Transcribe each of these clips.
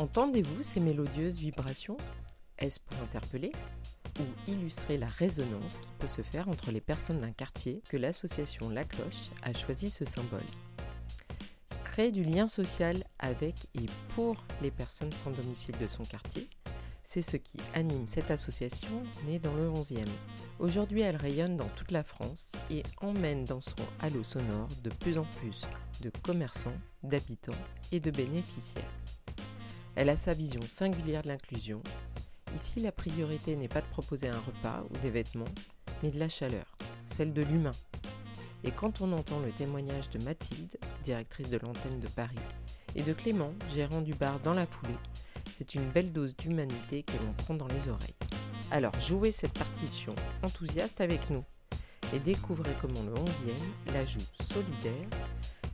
Entendez-vous ces mélodieuses vibrations? Est-ce pour interpeller ou illustrer la résonance qui peut se faire entre les personnes d'un quartier que l'association La Cloche a choisi ce symbole? Créer du lien social avec et pour les personnes sans domicile de son quartier, c'est ce qui anime cette association née dans le 11e. Aujourd'hui, elle rayonne dans toute la France et emmène dans son halo sonore de plus en plus de commerçants, d'habitants et de bénéficiaires. Elle a sa vision singulière de l'inclusion. Ici, la priorité n'est pas de proposer un repas ou des vêtements, mais de la chaleur, celle de l'humain. Et quand on entend le témoignage de Mathilde, directrice de l'antenne de Paris, et de Clément, gérant du bar dans la foulée, c'est une belle dose d'humanité que l'on prend dans les oreilles. Alors jouez cette partition enthousiaste avec nous et découvrez comment le 11e la joue solidaire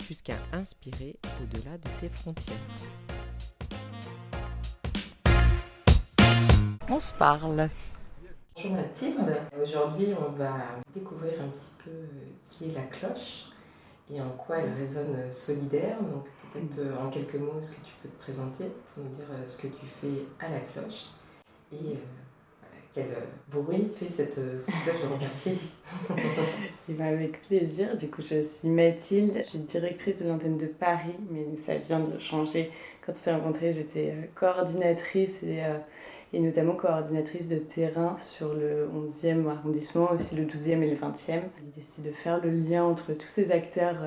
jusqu'à inspirer au-delà de ses frontières. On se parle. Bonjour Mathilde, aujourd'hui on va découvrir un petit peu qui est la cloche et en quoi elle résonne solidaire. Donc peut-être euh, en quelques mots ce que tu peux te présenter pour nous dire euh, ce que tu fais à la cloche et euh, quel bruit fait cette, cloche dans le quartier. Eh ben, avec plaisir. Du coup, je suis Mathilde, je suis directrice de l'antenne de Paris, mais ça vient de changer. Quand on s'est rencontrés, j'étais coordinatrice et, et, notamment coordinatrice de terrain sur le 11e arrondissement, aussi le 12e et le 20e. L'idée, c'était de faire le lien entre tous ces acteurs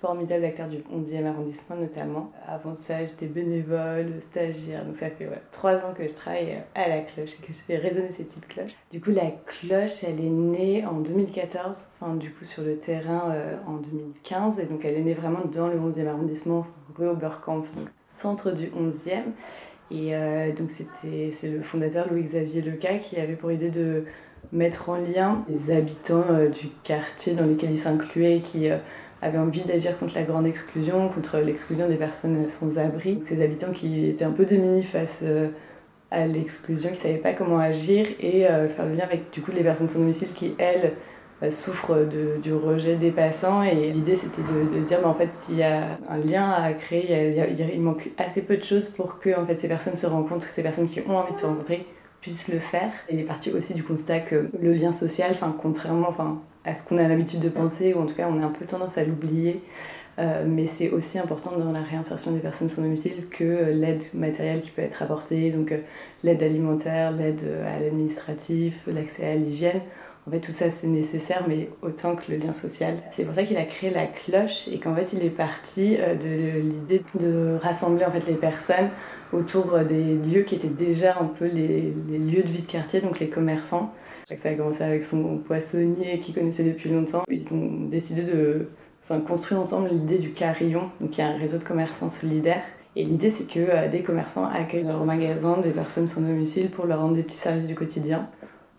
formidable acteur du 11e arrondissement notamment. Avant ça, j'étais bénévole, stagiaire, donc ça fait trois ans que je travaille à la cloche et que je fais résonner ces petites cloches. Du coup, la cloche, elle est née en 2014, enfin du coup sur le terrain euh, en 2015, et donc elle est née vraiment dans le 11e arrondissement, rue Oberkampf, centre du 11e. Et euh, donc c'était c'est le fondateur Louis-Xavier Leca qui avait pour idée de mettre en lien les habitants euh, du quartier dans lesquels il s'incluait, qui avait envie d'agir contre la grande exclusion, contre l'exclusion des personnes sans abri. Ces habitants qui étaient un peu démunis face euh, à l'exclusion, qui ne savaient pas comment agir et euh, faire le lien avec du coup les personnes sans domicile qui, elles, euh, souffrent de, du rejet des passants. Et l'idée, c'était de, se dire, mais en fait, il y a un lien à créer, il, manque assez peu de choses pour que en fait, ces personnes se rencontrent, ces personnes qui ont envie de se rencontrer puissent le faire. Et il est parti aussi du constat que le lien social, contrairement, à ce qu'on a l'habitude de penser, ou en tout cas on a un peu tendance à l'oublier. Euh, mais c'est aussi important dans la réinsertion des personnes sans domicile que euh, l'aide matérielle qui peut être apportée, donc l'aide alimentaire, l'aide à l'administratif, l'accès à l'hygiène. En fait, tout ça c'est nécessaire, mais autant que le lien social. C'est pour ça qu'il a créé la cloche et qu'en fait il est parti de l'idée de rassembler en fait les personnes autour des lieux qui étaient déjà un peu les, lieux de vie de quartier, donc les commerçants ça a commencé avec son poissonnier qu'il connaissait depuis longtemps. Ils ont décidé de construire ensemble l'idée du carillon, donc y a un réseau de commerçants solidaires. Et l'idée, c'est que euh, des commerçants accueillent dans leur magasin des personnes sans domicile pour leur rendre des petits services du quotidien.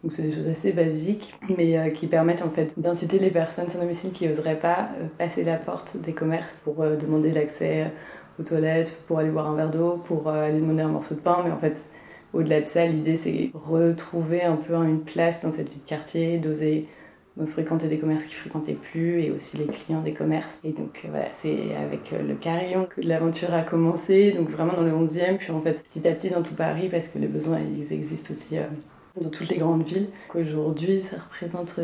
Donc c'est des choses assez basiques, mais euh, qui permettent en fait d'inciter les personnes sans domicile qui n'oseraient pas euh, passer la porte des commerces pour demander l'accès aux toilettes, pour aller boire un verre d'eau, pour aller demander un morceau de pain, mais en fait au-delà de ça, l'idée c'est retrouver un peu une place dans cette vie de quartier, d'oser fréquenter des commerces qui fréquentaient plus et aussi les clients des commerces. Et donc euh, voilà, c'est avec euh, le carillon que l'aventure a commencé, donc vraiment dans le 11e, puis en fait petit à petit dans tout Paris parce que les besoins ils existent aussi euh, dans toutes les grandes villes. Aujourd'hui, ça représente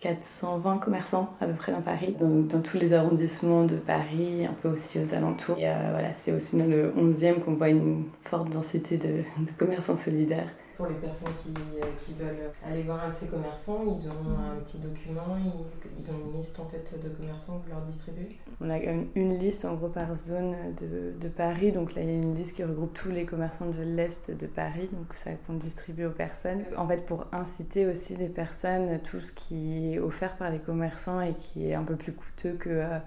420 commerçants à peu près dans Paris, dans, tous les arrondissements de Paris, un peu aussi aux alentours. Et euh, voilà, c'est aussi dans le 11e qu'on voit une forte densité de, de commerçants solidaires pour les personnes qui, euh, qui, veulent aller voir un de ces commerçants, ils ont un petit document, ils, ont une liste en fait de commerçants que vous leur distribuez. On a une, liste en gros par zone de, de, Paris, donc là il y a une liste qui regroupe tous les commerçants de l'Est de Paris, donc ça qu'on distribue aux personnes. En fait pour inciter aussi les personnes, tout ce qui est offert par les commerçants et qui est un peu plus coûteux que... Euh,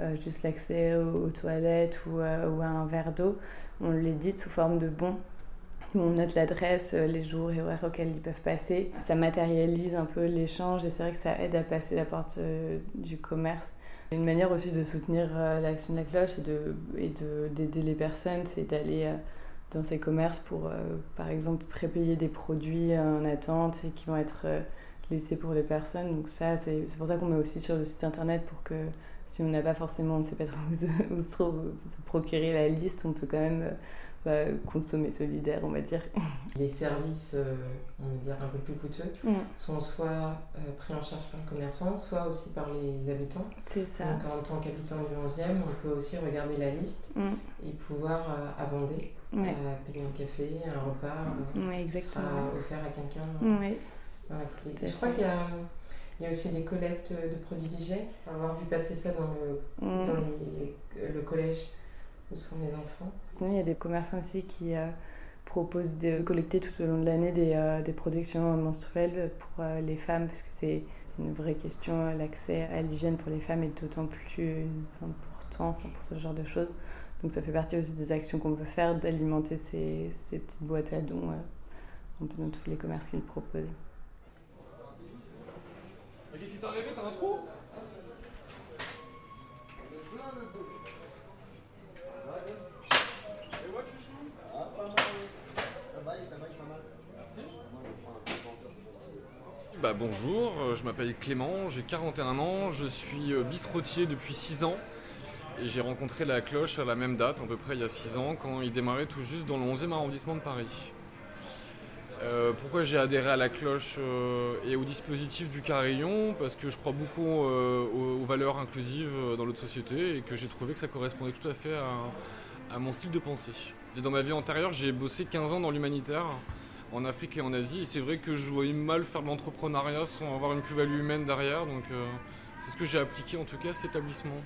euh, juste l'accès aux, toilettes ou, ou, à un verre d'eau, on les dit sous forme de bons on note l'adresse, euh, les jours et horaires auxquels ils peuvent passer. Ça matérialise un peu l'échange et c'est vrai que ça aide à passer la porte euh, du commerce. Une manière aussi de soutenir euh, l'action de la cloche et d'aider de, d'aider les personnes, c'est d'aller dans ces commerces pour, par exemple, prépayer des produits en attente et qui vont être laissés pour les personnes. Donc ça, c'est pour ça qu'on met aussi sur le site internet pour que si on n'a pas forcément, on ne sait pas trop où, se, se, procurer la liste, on peut quand même bah, consommer solidaire, on va dire. Les services, euh, on va dire, un peu plus coûteux Mm. sont soit euh, pris en charge par le commerçant, soit aussi par les habitants. C'est ça. Donc en tant qu'habitant du 11e, on peut aussi regarder la liste Mm. et pouvoir euh, abonder, Ouais. payer un café, un repas, Ouais, qui sera exactement. offert à quelqu'un Ouais. dans la foulée. Je crois qu'il y a, il y a aussi des collectes de produits d'hygiène. Avoir vu passer ça dans le, Mm. dans les- le collège où sont mes enfants. Sinon, il y a des commerçants aussi qui euh, proposent de collecter tout au long de l'année des, euh, des protections menstruelles pour euh, les femmes, parce que c'est une vraie question. euh, L'accès à l'hygiène pour les femmes est d'autant plus important pour ce genre de choses. Donc, ça fait partie aussi des actions qu'on peut faire d'alimenter ces, ces petites boîtes à dons euh, un peu dans tous les commerces qu'ils proposent. Mais qu'est-ce qui t'est arrivé T'as un trou? Bah bonjour, euh, je m'appelle Clément, j'ai 41 ans, je suis euh, bistrotier depuis 6 ans et j'ai rencontré la cloche à la même date, à peu près il y a 6 ans, quand il démarrait tout juste dans le 11e arrondissement de Paris. Euh, pourquoi j'ai adhéré à la cloche et au dispositif du carillon? Parce que je crois beaucoup aux, valeurs inclusives dans notre société et que j'ai trouvé que ça correspondait tout à fait à, mon style de pensée. Dans ma vie antérieure, j'ai bossé 15 ans dans l'humanitaire en Afrique et en Asie. Et c'est vrai que je voyais mal faire de l'entrepreneuriat sans avoir une plus-value humaine derrière. Donc euh, c'est ce que j'ai appliqué en tout cas à cet établissement.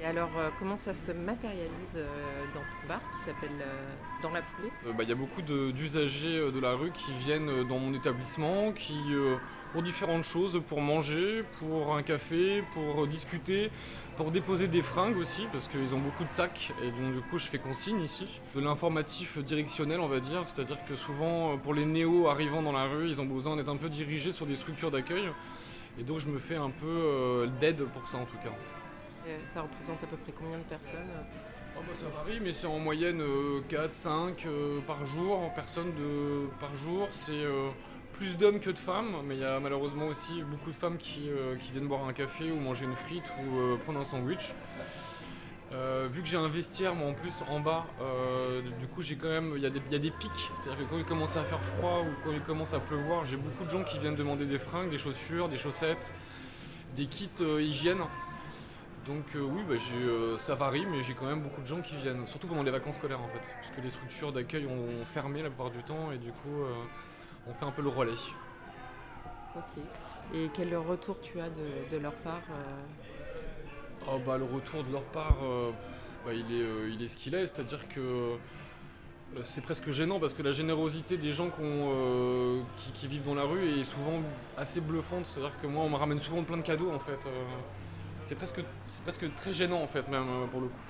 Et alors, euh, comment ça se matérialise euh, dans ton bar qui s'appelle Dans la foulée? Bah, Il y a beaucoup de- d'usagers euh, de la rue qui viennent dans mon établissement, qui pour différentes choses, pour manger, pour un café, pour discuter, pour déposer des fringues aussi, parce qu'ils ont beaucoup de sacs, et donc du coup je fais consigne ici. De l'informatif directionnel on va dire, c'est-à-dire que souvent euh, pour les néos arrivant dans la rue, ils ont besoin d'être un peu dirigés sur des structures d'accueil, et donc je me fais un peu euh, d'aide pour ça en tout cas. Euh, Ça représente à peu près combien de personnes Oh bah ça varie, mais c'est en moyenne 4-5 par jour, personnes de, par jour. C'est euh, plus d'hommes que de femmes, mais il y a malheureusement aussi beaucoup de femmes qui, euh, viennent boire un café ou manger une frite ou euh, prendre un sandwich. Euh, vu que j'ai un vestiaire, moi en plus en bas, du coup j'ai quand même, il y, y a des pics, c'est-à-dire que quand il commence à faire froid ou quand il commence à pleuvoir, j'ai beaucoup de gens qui viennent demander des fringues, des chaussures, des chaussettes, des kits hygiène. Donc oui, bah, ça varie, mais j'ai quand même beaucoup de gens qui viennent, surtout pendant les vacances scolaires en fait, parce que les structures d'accueil ont fermé la plupart du temps et du coup on fait un peu le relais. Ok. Et quel retour tu as de, de leur part euh, Oh bah le retour de leur part, euh, bah, il, est, euh, il est ce qu'il est, c'est-à-dire que c'est presque gênant parce que la générosité des gens euh, qui, qui vivent dans la rue est souvent assez bluffante, c'est-à-dire que moi on me ramène souvent plein de cadeaux en fait. euh, c'est presque, presque très gênant en fait même pour le coup.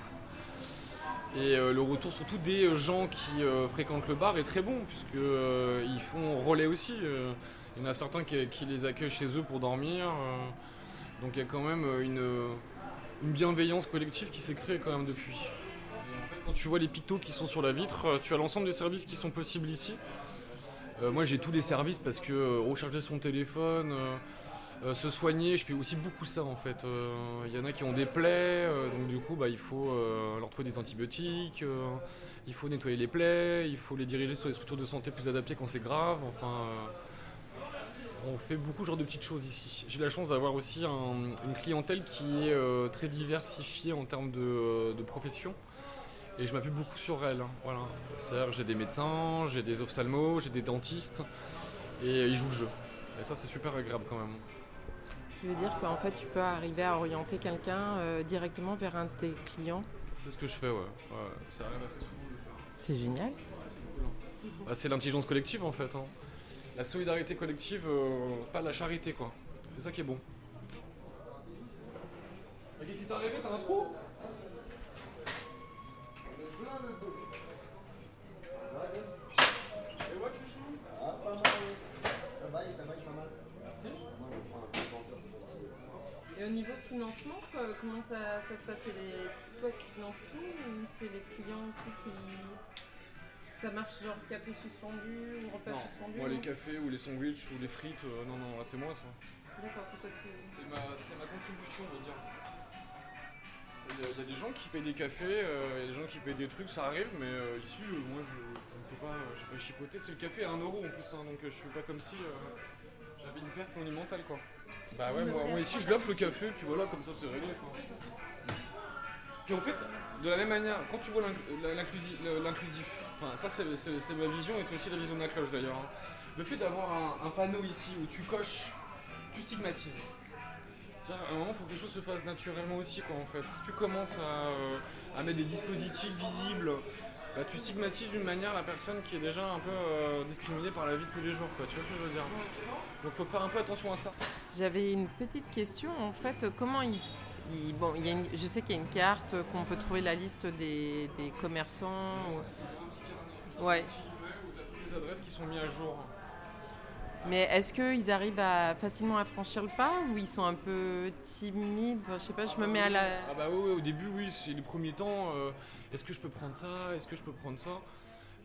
Et euh, le retour surtout des euh, gens qui euh, fréquentent le bar est très bon puisque ils font relais aussi. il y en a certains qui, les accueillent chez eux pour dormir. donc il y a quand même une, bienveillance collective qui s'est créée quand même depuis. Quand tu vois les pictos qui sont sur la vitre, tu as l'ensemble des services qui sont possibles ici. Moi j'ai tous les services parce que recharger son téléphone, euh, euh, se soigner, je fais aussi beaucoup ça en fait. Euh, Il y en a qui ont des plaies, euh, donc du coup bah, il faut euh, leur trouver des antibiotiques, euh, il faut nettoyer les plaies, il faut les diriger sur des structures de santé plus adaptées quand c'est grave. Enfin, euh, on fait beaucoup genre de petites choses ici. J'ai la chance d'avoir aussi un- une clientèle qui est euh, très diversifiée en termes de, profession. Et je m'appuie beaucoup sur elle. hein, Voilà. C'est-à-dire j'ai des médecins, j'ai des ophtalmos, j'ai des dentistes, et ils jouent le jeu. Et ça, c'est super agréable quand même. Tu veux dire qu'en fait tu peux arriver à orienter quelqu'un euh, directement vers un de tes clients C'est ce que je fais, ouais. ouais ça arrive assez souvent de le faire. C'est génial. Bah, c'est l'intelligence collective en fait. hein. La solidarité collective, euh, pas la charité quoi. C'est ça qui est bon. Mais qu'est-ce qui t'est arrivé? T'as un trou? Et au niveau financement, comment ça, ça se passe? C'est les... toi qui finances tout ou c'est les clients aussi qui. Ça marche genre café suspendu ou repas Non, suspendu? moi les cafés ou les sandwichs ou les frites, euh, non non, là, c'est moi ça. D'accord, c'est toi qui. C'est ma, contribution on va dire. Il y, a- il y a des gens qui payent des cafés, euh, il y a des gens qui payent des trucs, ça arrive, mais euh, ici, euh, moi, je ne fais pas, je fais pas chipoter. C'est le café à 1€ euro en plus, hein, donc euh, je suis pas comme si euh, j'avais une perte monumentale, quoi. Bah ouais, moi, moi ici, je l'offre le café, puis voilà, comme ça, c'est réglé, quoi. Puis en fait, de la même manière, quand tu vois l'inclusif, enfin, ça, c'est ma vision et c'est aussi la vision de la cloche d'ailleurs. hein. Le fait d'avoir un, un panneau ici où tu coches, tu stigmatises. C'est-à-dire, à un moment, il faut que les choses se fassent naturellement aussi, quoi, en fait. Si tu commences à, euh, à mettre des dispositifs visibles, bah, tu stigmatises d'une manière la personne qui est déjà un peu euh, discriminée par la vie de tous les jours, quoi. Tu vois ce que je veux dire? Donc, faut faire un peu attention à ça. J'avais une petite question. En fait, comment il. il- bon, il y a une- je sais qu'il y a une carte qu'on peut trouver la liste des, des commerçants. ou- Ouais. Les adresses qui sont mises à jour. Mais est-ce qu'ils arrivent à facilement à franchir le pas ou ils sont un peu timides? Je sais pas, je me mets à la. Ah bah oui, au début, oui, c'est les premiers temps. euh, Est-ce que je peux prendre ça? Est-ce que je peux prendre ça?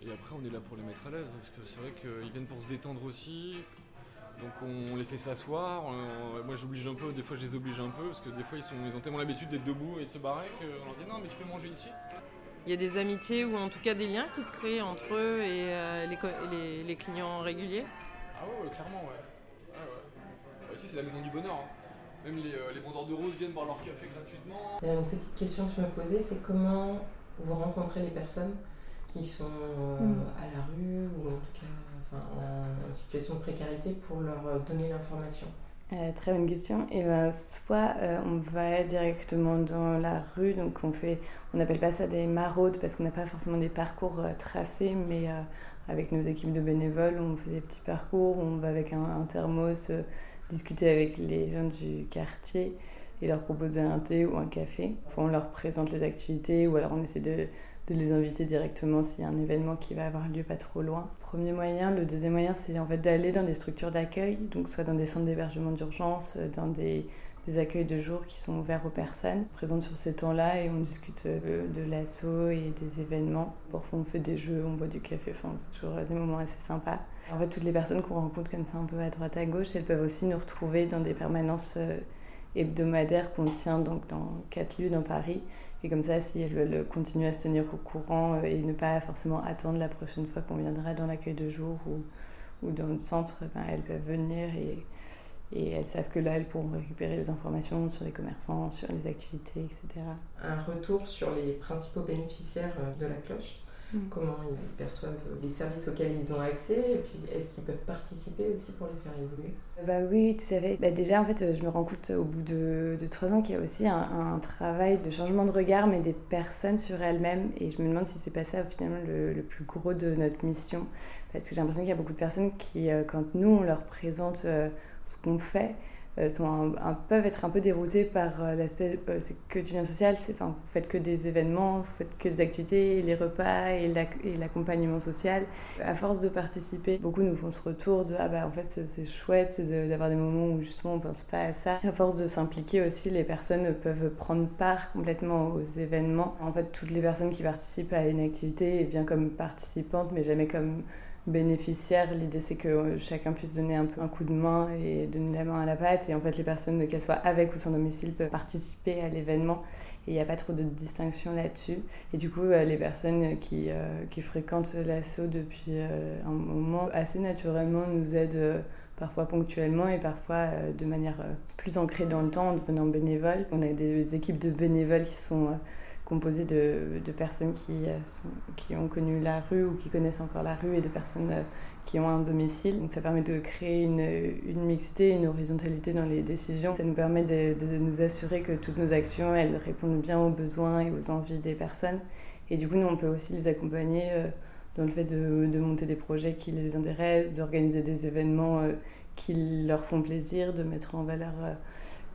Et après, on est là pour les mettre à l'aise, parce que c'est vrai qu'ils viennent pour se détendre aussi. Donc on les fait s'asseoir. on- moi, j'oblige un peu. Des fois, je les oblige un peu, parce que des fois, ils, sont, ils ont tellement l'habitude d'être debout et de se barrer qu'on leur dit non, mais tu peux manger ici. Il y a des amitiés ou en tout cas des liens qui se créent entre eux et euh, les, co- les- les clients réguliers? Ah ouais, ouais, clairement, ouais. Ouais, ouais. Ouais, ici, c'est la maison du bonheur. hein. Même les, euh, les vendeurs de roses viennent boire leur café gratuitement. Il y a une petite question que je me posais, c'est comment vous rencontrez les personnes qui sont euh, Mm. à la rue ou en tout cas en, situation de précarité pour leur euh, donner l'information Euh, très bonne question. Et ben, soit euh, on va directement dans la rue, donc on fait, on n'appelle pas ça des maraudes parce qu'on n'a pas forcément des parcours tracés, mais avec nos équipes de bénévoles, on fait des petits parcours, on va avec un, un thermos discuter avec les gens du quartier et leur proposer un thé ou un café. Enfin, on leur présente les activités ou alors on essaie de, de les inviter directement s'il y a un événement qui va avoir lieu pas trop loin. Premier moyen, le deuxième moyen, c'est en fait d'aller dans des structures d'accueil, donc soit dans des centres d'hébergement d'urgence, euh, dans des, des accueils de jour qui sont ouverts aux personnes. On se présente sur ces temps-là et on discute euh, de l'assaut et des événements. Parfois on fait des jeux, on boit du café, enfin c'est toujours euh, des moments assez sympas. En fait, toutes les personnes qu'on rencontre comme ça un peu à droite à gauche, elles peuvent aussi nous retrouver dans des permanences hebdomadaires qu'on tient donc dans quatre lieux dans Paris. Et comme ça, si elles veulent continuer à se tenir au courant euh, et ne pas forcément attendre la prochaine fois qu'on viendra dans l'accueil de jour ou, dans le centre, ben, elles peuvent venir et, et elles savent que là, elles pourront récupérer les informations sur les commerçants, sur les activités, etc. Un retour sur les principaux bénéficiaires euh, de la cloche? Mm. Comment ils perçoivent les services auxquels ils ont accès et puis est-ce qu'ils peuvent participer aussi pour les faire évoluer? Bah oui, tout à fait. Bah déjà, en fait, je me rends compte au bout de, de trois ans qu'il y a aussi un, un travail de changement de regard, mais des personnes sur elles-mêmes. Et je me demande si c'est pas ça, finalement, le, le plus gros de notre mission. Parce que j'ai l'impression qu'il y a beaucoup de personnes qui, euh, quand nous, on leur présente euh, ce qu'on fait, euh, sont un- un- peuvent être un peu déroutées par euh, l'aspect euh, c'est que du lien social, enfin, vous faites que des événements, vous faites que des activités, les repas et, l'ac- et l'accompagnement social. À force de participer, beaucoup nous font ce retour de ah bah en fait c'est- chouette d'avoir des moments où justement on pense pas à ça. À force de s'impliquer aussi, les personnes peuvent prendre part complètement aux événements. En fait, toutes les personnes qui participent à une activité viennent comme participantes, mais jamais comme bénéficiaires. L'idée c'est que chacun puisse donner un peu un coup de main et donner la main à la pâte. Et en fait, les personnes, qu'elles soient avec ou sans domicile, peuvent participer à l'événement. Et il n'y a pas trop de distinction là-dessus. Et du coup, euh, les personnes qui, euh, qui fréquentent l'assaut depuis euh, un moment, assez naturellement, nous aident parfois ponctuellement et parfois de manière plus ancrée dans le temps en devenant bénévole. On a des équipes de bénévoles qui sont composées de, de personnes qui, euh, sont- qui ont connu la rue ou qui connaissent encore la rue et de personnes euh, qui ont un domicile. Donc ça permet de créer une, une mixité, une horizontalité dans les décisions. Ça nous permet de, de nous assurer que toutes nos actions, elles répondent bien aux besoins et aux envies des personnes. Et du coup, nous, on peut aussi les accompagner euh, dans le fait de, de monter des projets qui les intéressent, d'organiser des événements qui leur font plaisir, de mettre en valeur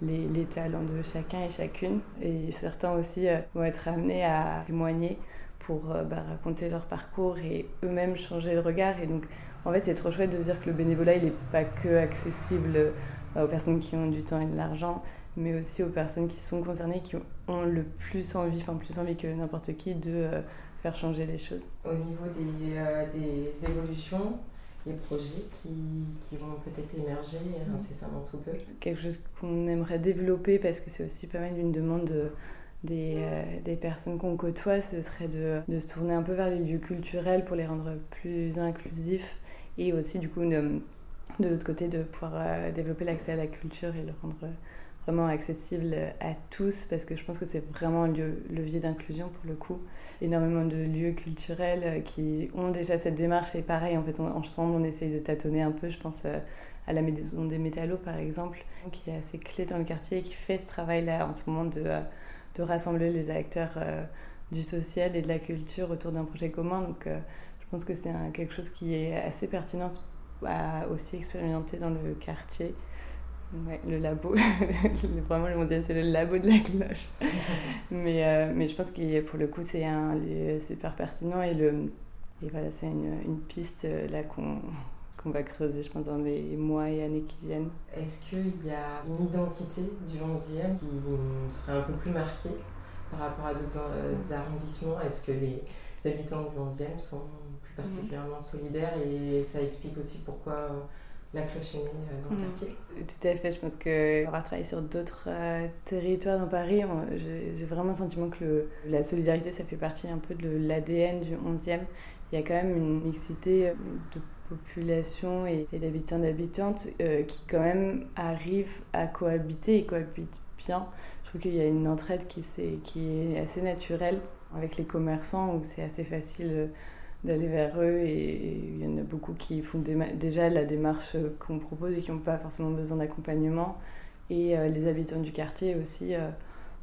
les, talents de chacun et chacune. Et certains aussi euh, vont être amenés à témoigner pour euh, bah, raconter leur parcours et eux-mêmes changer le regard. Et donc, en fait, c'est trop chouette de dire que le bénévolat, il n'est pas que accessible euh, aux personnes qui ont du temps et de l'argent, mais aussi aux personnes qui sont concernées, qui ont le plus envie, enfin plus envie que n'importe qui, de faire changer les choses. Au niveau des, des évolutions, les projets qui, qui vont peut-être émerger incessamment sous peu. Quelque chose qu'on aimerait développer parce que c'est aussi pas mal une demande de, des, euh, des personnes qu'on côtoie, ce serait de, de, se tourner un peu vers les lieux culturels pour les rendre plus inclusifs et aussi du coup de, de l'autre côté de pouvoir euh, développer l'accès à la culture et le rendre vraiment accessible à tous parce que je pense que c'est vraiment un levier d'inclusion pour le coup. Énormément de lieux culturels euh, qui ont déjà cette démarche et pareil en fait ensemble on essaye de tâtonner un peu je pense à la maison des métallos par exemple qui est assez clé dans le quartier et qui fait ce travail là en ce moment de de rassembler les acteurs euh, du social et de la culture autour d'un projet commun. Donc euh, je pense que c'est quelque chose qui est assez pertinent à aussi expérimenter dans le quartier. Ouais, le labo, vraiment le mondial c'est le labo de la cloche. mais, euh, mais je pense que pour le coup c'est un lieu super pertinent et, le, et voilà, c'est une, une, piste là qu'on qu'on va creuser, je pense, dans les mois et années qui viennent. Est-ce qu'il y a une identité du 11e qui serait un peu plus marquée par rapport à d'autres euh, arrondissements? Est-ce que les habitants du 11e sont plus particulièrement solidaires? Et ça explique aussi pourquoi euh, la cloche est née euh, dans le mmh. quartier Tout à fait, je pense que avoir travaillé sur d'autres territoires dans Paris, j'ai vraiment le sentiment que le, la solidarité, ça fait partie un peu de l'ADN du 11e. Il y a quand même une mixité de population et, d'habitants d'habitantes euh, qui quand même arrivent à cohabiter et cohabitent bien. Je trouve qu'il y a une entraide qui, est, qui est assez naturelle avec les commerçants où c'est assez facile euh, d'aller vers eux et, il y en a beaucoup qui font déjà la démarche qu'on propose et qui n'ont pas forcément besoin d'accompagnement. Et euh, les habitants du quartier aussi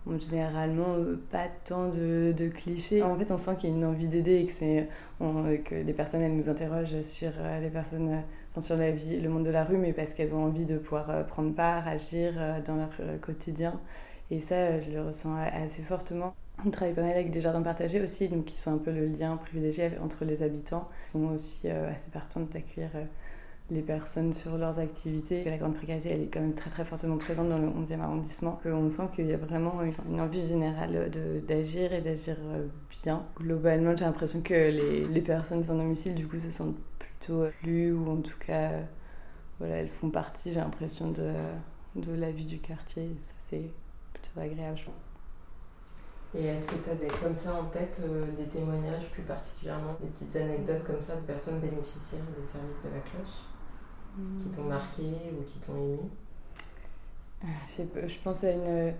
ont généralement pas tant de, clichés. En fait, on sent qu'il y a une envie d'aider et que, que les personnes elles nous interrogent sur euh, les personnes, sur la vie, le monde de la rue, mais parce qu'elles ont envie de pouvoir euh, prendre part, agir euh, dans leur quotidien. Et ça, je le ressens assez fortement. On travaille pas mal avec des jardins partagés aussi, donc qui sont un peu le lien privilégié entre les habitants. Ils sont aussi assez partants d'accueillir les personnes sur leurs activités. La grande précarité, elle est quand même très très fortement présente dans le 11e arrondissement. On sent qu'il y a vraiment une envie générale d'agir et d'agir euh, bien. Globalement, j'ai l'impression que les, les, personnes sans domicile, du coup, se sentent plutôt lues ou en tout cas, voilà, elles font partie, j'ai l'impression, de, de la vie du quartier. ça, c'est plutôt agréable. Et est-ce que tu as des, comme ça en tête euh, des témoignages plus particulièrement, des petites anecdotes comme ça de personnes bénéficiaires des services de la cloche qui t'ont marqué ou qui t'ont ému? Ah, je, pense à une,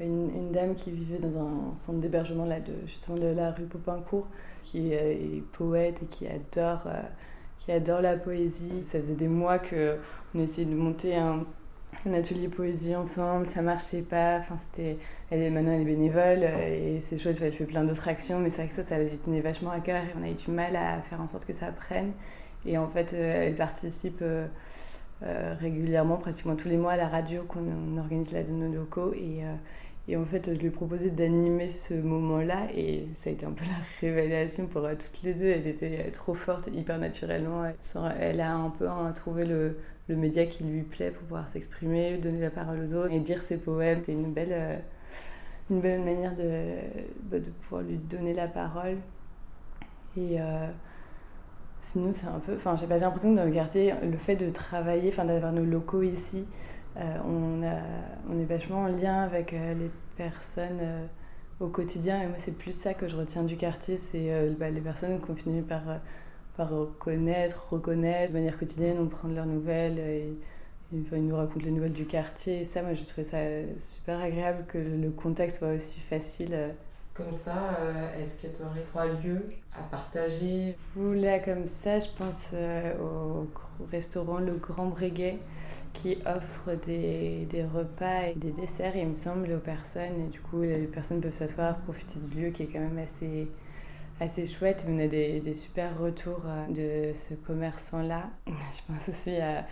une, une, dame qui vivait dans un centre d'hébergement là, de, justement de la rue Popincourt, qui est, poète et qui adore, euh, qui adore la poésie. Ça faisait des mois qu'on essayait de monter un, un atelier poésie ensemble, ça marchait pas. Enfin, c'était, elle est maintenant elle bénévole et c'est chouette, elle fait plein d'autres actions, mais c'est vrai que ça, ça lui tenait vachement à cœur et on a eu du mal à faire en sorte que ça prenne. Et en fait, euh, elle participe euh, euh, régulièrement, pratiquement tous les mois, à la radio qu'on organise là de nos locaux. Et, et en fait, je lui ai proposé d'animer ce moment-là et ça a été un peu la révélation pour toutes les deux. Elle était trop forte, hyper naturellement. Elle a un peu hein, trouvé le, le, média qui lui plaît pour pouvoir s'exprimer, donner la parole aux autres et dire ses poèmes. C'était une belle, une belle manière de, bah, de pouvoir lui donner la parole. Et, Sinon, c'est un peu. Enfin, j'ai pas l'impression que dans le quartier, le fait de travailler, enfin, d'avoir nos locaux ici, euh, on, a, on est vachement en lien avec euh, les personnes euh, au quotidien. Et moi, c'est plus ça que je retiens du quartier c'est bah, les personnes qui ont fini par, par reconnaître, reconnaître de manière quotidienne, on prend leurs nouvelles. Ils nous racontent les nouvelles du quartier. Et ça, moi, j'ai trouvé ça super agréable que le contexte soit aussi facile comme ça, euh, est-ce que tu aurais trois lieux à partager? Là, comme ça, je pense euh, au restaurant Le Grand Breguet qui offre des, des, repas et des desserts, il me semble, aux personnes. Et du coup, les personnes peuvent s'asseoir, profiter du lieu qui est quand même assez, assez chouette. On a des, des super retours euh, de ce commerçant-là. Je pense aussi à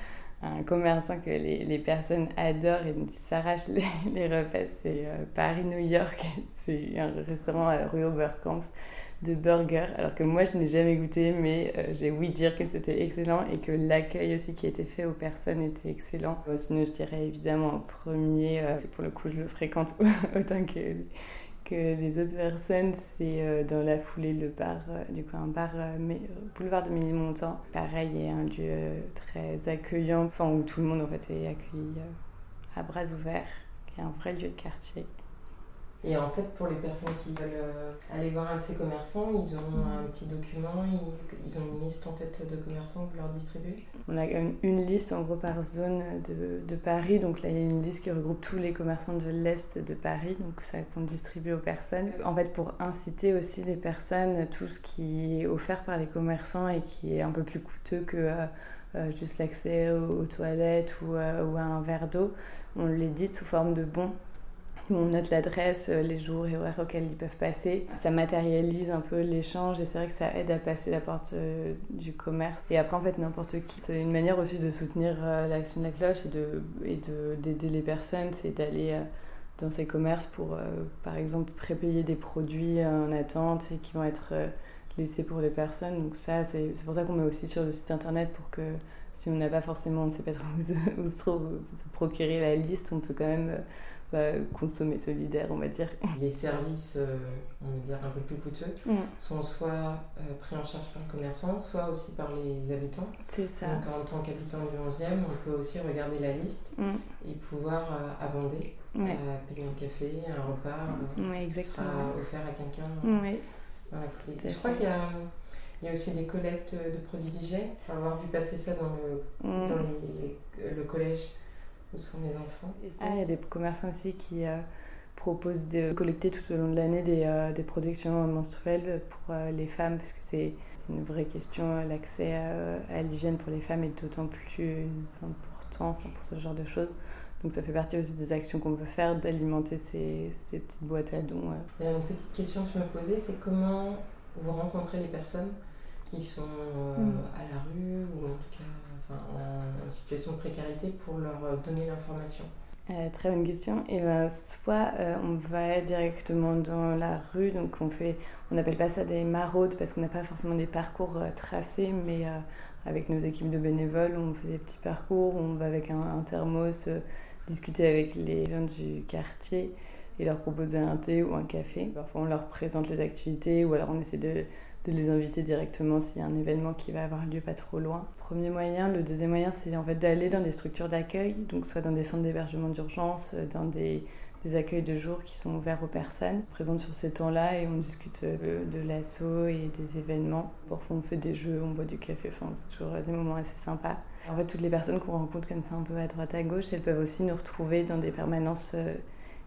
un commerçant que les, les, personnes adorent et s'arrachent les, les, repas, c'est euh, Paris-New York. C'est un restaurant à rue Oberkampf de burgers. Alors que moi, je n'ai jamais goûté, mais euh, j'ai ouï dire que c'était excellent et que l'accueil aussi qui était fait aux personnes était excellent. sinon, je dirais évidemment en premier, euh, pour le coup, je le fréquente autant que que les autres personnes, c'est euh, dans la foulée le bar, euh, du coup un bar euh, boulevard de Ménilmontant. Pareil, il y un lieu très accueillant, enfin où tout le monde en fait est accueilli à bras ouverts, qui est un vrai lieu de quartier. Et en fait, pour les personnes qui veulent euh, aller voir un de ces commerçants, ils ont un petit document, ils, ont une liste en fait de commerçants que vous leur distribuez. On a une, une liste en gros par zone de, de Paris. Donc là, il y a une liste qui regroupe tous les commerçants de l'Est de Paris. Donc ça qu'on distribue aux personnes. En fait, pour inciter aussi des personnes, tout ce qui est offert par les commerçants et qui est un peu plus coûteux que euh, euh, juste l'accès aux, aux toilettes ou, euh, ou à un verre d'eau, on l'édite sous forme de bons on note l'adresse, euh, les jours et horaires auxquels ils peuvent passer. Ça matérialise un peu l'échange et c'est vrai que ça aide à passer la porte euh, du commerce. Et après, en fait, n'importe qui. C'est une manière aussi de soutenir euh, l'action de la cloche et de et de- d'aider les personnes, c'est d'aller dans ces commerces pour, par exemple, prépayer des produits en attente et qui vont être laissés pour les personnes. Donc ça, c'est pour ça qu'on met aussi sur le site internet pour que si on n'a pas forcément, on ne sait pas trop où se, où se procurer la liste, on peut quand même bah, consommer solidaire, on va dire. Les services, euh, on va dire, un peu plus coûteux sont soit euh, pris en charge par le commerçant, soit aussi par les habitants. C'est ça. Donc en tant qu'habitant du 11e, on peut aussi regarder la liste Mm. et pouvoir euh, abonder, Ouais. payer un café, un repas, euh, Ouais, qui sera offert à quelqu'un Ouais. dans la foulée. Je crois qu'il y a, il y a aussi des collectes de produits d'hygiène. Avoir vu passer ça dans le, Mm. dans les- le collège où sont mes enfants. Ah, il y a des commerçants aussi qui euh, proposent de collecter tout au long de l'année des, euh, des protections menstruelles pour euh, les femmes, parce que c'est une vraie question. L'accès à l'hygiène pour les femmes est d'autant plus important enfin, pour ce genre de choses. Donc ça fait partie aussi des actions qu'on peut faire, d'alimenter ces, ces petites boîtes à dons. Il y a une petite question que je me posais, c'est comment vous rencontrez les personnes qui sont euh, Mm. à la rue ou en tout cas en, situation de précarité pour leur euh, donner l'information. Euh, très bonne question. Et ben, soit euh, on va directement dans la rue, donc on fait, on n'appelle pas ça des maraudes parce qu'on n'a pas forcément des parcours tracés, mais avec nos équipes de bénévoles, on fait des petits parcours, on va avec un, thermos discuter avec les gens du quartier et leur proposer un thé ou un café. Parfois on leur présente les activités ou alors on essaie de les inviter directement s'il y a un événement qui va avoir lieu pas trop loin. Premier moyen. Le deuxième moyen, c'est en fait d'aller dans des structures d'accueil, donc soit dans des centres d'hébergement d'urgence, euh, dans des, accueils de jour qui sont ouverts aux personnes. On se présente sur ces temps-là et on discute euh, de l'assaut et des événements. Parfois on fait des jeux, on boit du café, c'est toujours des moments assez sympas. En fait, toutes les personnes qu'on rencontre comme ça un peu à droite à gauche, elles peuvent aussi nous retrouver dans des permanences euh,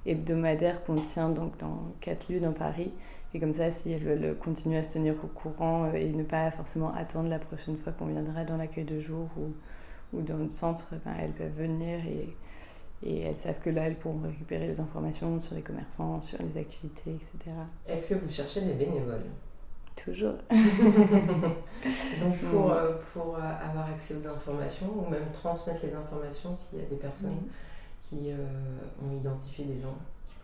hebdomadaires qu'on tient donc dans quatre lieux dans Paris. Et comme ça, si elles veulent continuer à se tenir au courant euh, et ne pas forcément attendre la prochaine fois qu'on viendra dans l'accueil de jour ou, ou dans le centre, ben, elles peuvent venir et, et elles savent que là, elles pourront récupérer les informations sur les commerçants, sur les activités, etc. Est-ce que vous cherchez des bénévoles? Toujours. Donc pour, euh, pour euh, avoir accès aux informations ou même transmettre les informations s'il y a des personnes qui euh, ont identifié des gens?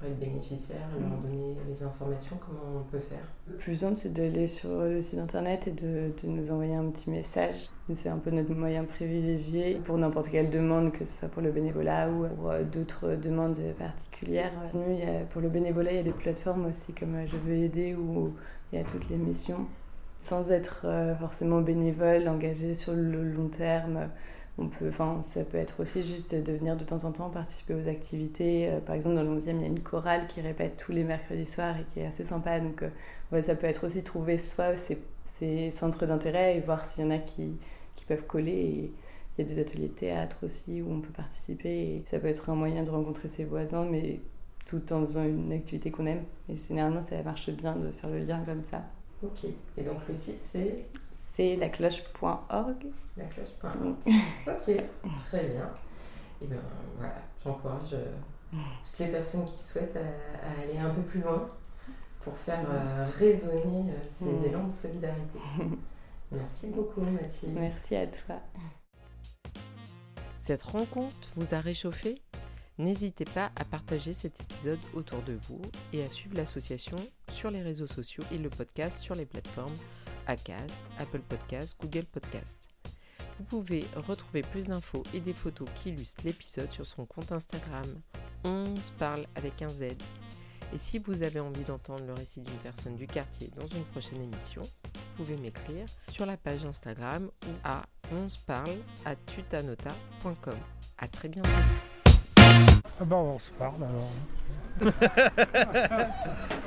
Être bénéficiaires, leur Mhm. donner les informations, comment on peut faire? Le plus simple, c'est d'aller sur le site internet et de, de nous envoyer un petit message. C'est un peu notre moyen privilégié pour n'importe quelle demande, que ce soit pour le bénévolat ou pour euh, d'autres demandes particulières. Sinon, il y a- pour le bénévolat, il y a des plateformes aussi comme euh, Je veux aider où il y a toutes les missions. Sans être euh, forcément bénévole, engagé sur le long terme, on peut, enfin, ça peut être aussi juste de venir de temps en temps participer aux activités. Euh, Par exemple, dans le 11e, il y a une chorale qui répète tous les mercredis soirs et qui est assez sympa. Donc, euh, ça peut être aussi trouver soit ces, ces centres d'intérêt et voir s'il y en a qui, qui peuvent coller. Et il y a des ateliers de théâtre aussi où on peut participer. Et ça peut être un moyen de rencontrer ses voisins, mais tout en faisant une activité qu'on aime. Et généralement, ça marche bien de faire le lien comme ça. Ok. Et donc le site c'est? C'est lacloche.org. la cloche.org. Ok, très bien. Et bien voilà, j'encourage euh, toutes les personnes qui souhaitent à, à aller un peu plus loin pour faire euh, résonner euh, ces Mm. élans de solidarité. Merci beaucoup Mathilde. Merci à toi. Cette rencontre vous a réchauffé? N'hésitez pas à partager cet épisode autour de vous et à suivre l'association sur les réseaux sociaux et le podcast sur les plateformes Acast, Apple Podcast, Google Podcast. Vous pouvez retrouver plus d'infos et des photos qui illustrent l'épisode sur son compte Instagram. On se parle avec un Z. Et si vous avez envie d'entendre le récit d'une personne du quartier dans une prochaine émission, vous pouvez m'écrire sur la page Instagram ou à on se parle à tutanota.com. À très bientôt. Ah bah on se parle alors.